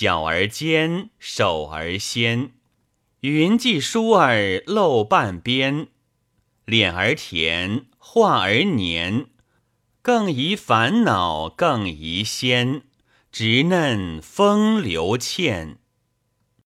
脚儿尖，手儿纤，云髻梳儿露半边，脸儿甜，画儿黏，更宜烦恼更宜仙，直嫩风流倩。